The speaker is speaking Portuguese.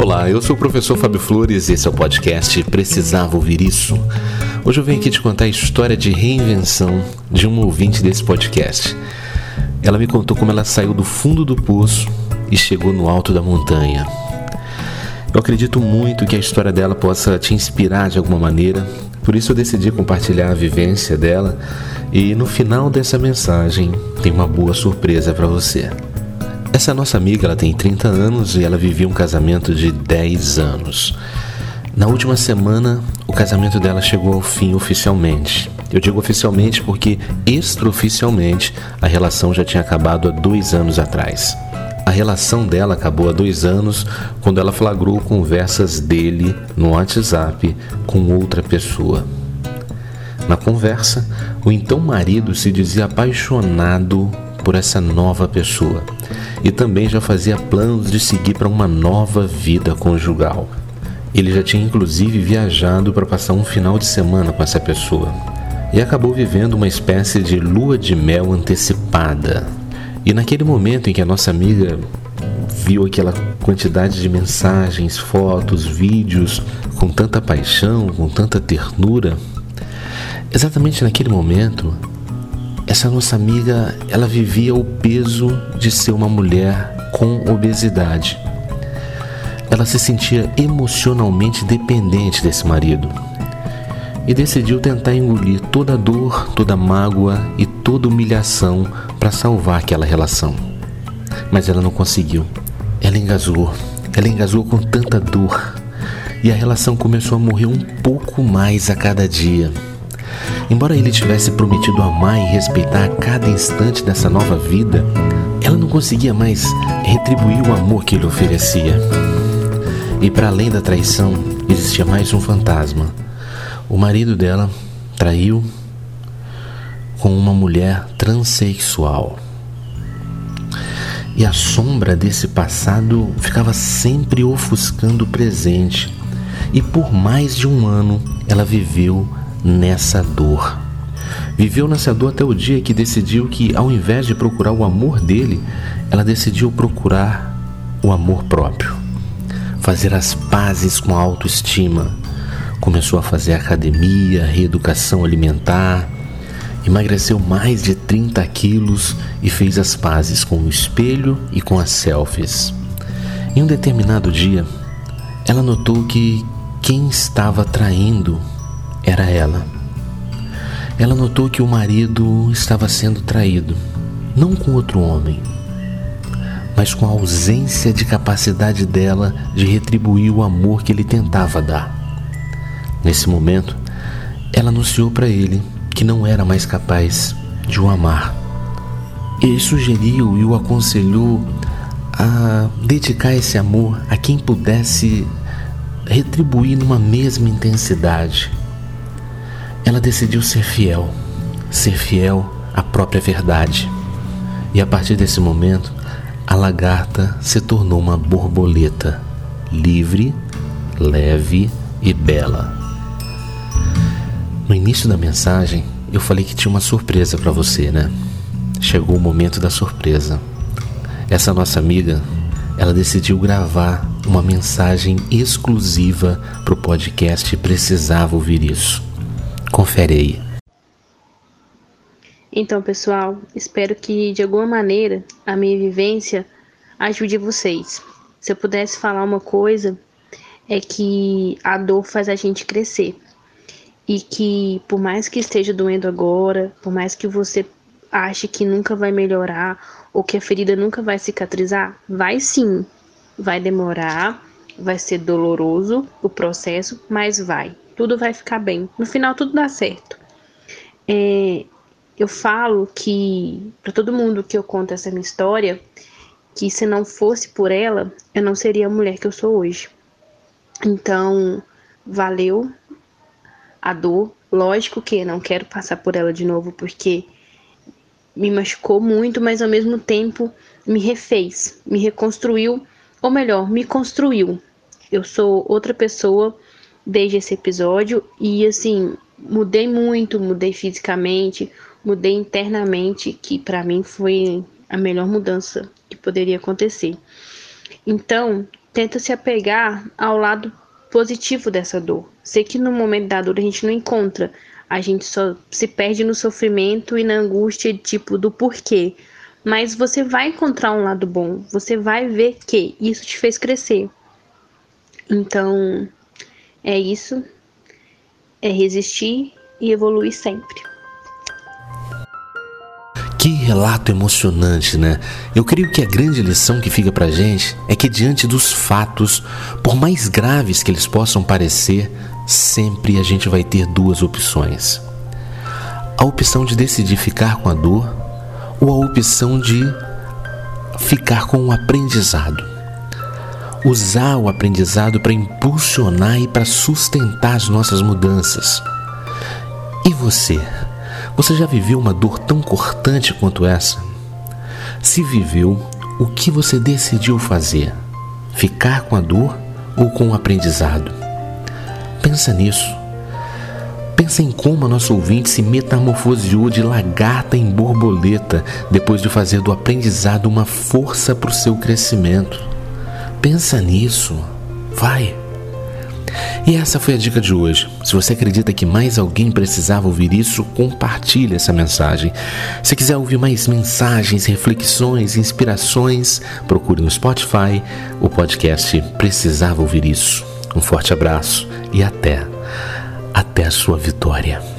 Olá, eu sou o professor Fábio Flores e esse é o podcast Precisava Ouvir Isso. Hoje eu venho aqui te contar a história de reinvenção de uma ouvinte desse podcast. Ela me contou como ela saiu do fundo do poço e chegou no alto da montanha. Eu acredito muito que a história dela possa te inspirar de alguma maneira, por isso eu decidi compartilhar a vivência dela e no final dessa mensagem tem uma boa surpresa para você. Essa nossa amiga, ela tem 30 anos e ela vivia um casamento de 10 anos. Na última semana, o casamento dela chegou ao fim oficialmente. Eu digo oficialmente porque extraoficialmente a relação já tinha acabado há dois anos atrás. A relação dela acabou há dois anos quando ela flagrou conversas dele no WhatsApp com outra pessoa. Na conversa, o então marido se dizia apaixonado por essa nova pessoa e também já fazia planos de seguir para uma nova vida conjugal. Ele já tinha inclusive viajado para passar um final de semana com essa pessoa e acabou vivendo uma espécie de lua de mel antecipada. E naquele momento em que a nossa amiga viu aquela quantidade de mensagens, fotos, vídeos com tanta paixão, com tanta ternura, exatamente naquele momento essa nossa amiga, ela vivia o peso de ser uma mulher com obesidade. Ela se sentia emocionalmente dependente desse marido e decidiu tentar engolir toda dor, toda mágoa e toda humilhação para salvar aquela relação. Mas ela não conseguiu. Ela engasgou. Ela engasgou com tanta dor e a relação começou a morrer um pouco mais a cada dia. Embora ele tivesse prometido amar e respeitar a cada instante dessa nova vida, ela não conseguia mais retribuir o amor que ele oferecia. E para além da traição, existia mais um fantasma. O marido dela traiu com uma mulher transexual. E a sombra desse passado ficava sempre ofuscando o presente. E por mais de um ano ela viveu nessa dor. Viveu nessa dor até o dia que decidiu que, ao invés de procurar o amor dele, ela decidiu procurar o amor próprio. Fazer as pazes com a autoestima. Começou a fazer academia, reeducação alimentar, emagreceu mais de 30 quilos e fez as pazes com o espelho e com as selfies. Em um determinado dia, ela notou que quem estava traindo era ela. Ela notou que o marido estava sendo traído, não com outro homem, mas com a ausência de capacidade dela de retribuir o amor que ele tentava dar. Nesse momento, ela anunciou para ele que não era mais capaz de o amar. Ele sugeriu e o aconselhou a dedicar esse amor a quem pudesse retribuir numa mesma intensidade ela decidiu ser fiel, ser fiel à própria verdade. E a partir desse momento, a lagarta se tornou uma borboleta, livre, leve e bela. No início da mensagem, eu falei que tinha uma surpresa para você, né? Chegou o momento da surpresa. Essa nossa amiga, ela decidiu gravar uma mensagem exclusiva para o podcast Precisava Ouvir Isso. Confere aí. Então, pessoal, espero que de alguma maneira a minha vivência ajude vocês. Se eu pudesse falar uma coisa, é que a dor faz a gente crescer. E que por mais que esteja doendo agora, por mais que você ache que nunca vai melhorar ou que a ferida nunca vai cicatrizar, vai sim. Vai demorar, vai ser doloroso o processo, mas vai tudo vai ficar bem. No final, tudo dá certo. É, eu falo que, para todo mundo que eu conto essa minha história, que se não fosse por ela, eu não seria a mulher que eu sou hoje. Então, valeu a dor. Lógico que não quero passar por ela de novo, porque me machucou muito, mas ao mesmo tempo me refez, me reconstruiu, ou melhor, me construiu. Eu sou outra pessoa desde esse episódio e assim, mudei muito, mudei fisicamente, mudei internamente, que para mim foi a melhor mudança que poderia acontecer. Então, tenta se apegar ao lado positivo dessa dor. Sei que no momento da dor a gente não encontra, a gente só se perde no sofrimento e na angústia tipo do porquê. Mas você vai encontrar um lado bom, você vai ver que isso te fez crescer. Então, é isso. É resistir e evoluir sempre. Que relato emocionante, né? Eu creio que a grande lição que fica pra gente é que, diante dos fatos, por mais graves que eles possam parecer, sempre a gente vai ter duas opções: a opção de decidir ficar com a dor ou a opção de ficar com o aprendizado. Usar o aprendizado para impulsionar e para sustentar as nossas mudanças. E você? Você já viveu uma dor tão cortante quanto essa? Se viveu, o que você decidiu fazer? Ficar com a dor ou com o aprendizado? Pensa nisso. Pensa em como a nossa ouvinte se metamorfoseou de lagarta em borboleta depois de fazer do aprendizado uma força para o seu crescimento. Pensa nisso. Vai. E essa foi a dica de hoje. Se você acredita que mais alguém precisava ouvir isso, compartilhe essa mensagem. Se quiser ouvir mais mensagens, reflexões, inspirações, procure no Spotify o podcast Precisava Ouvir Isso. Um forte abraço e até, até a sua vitória.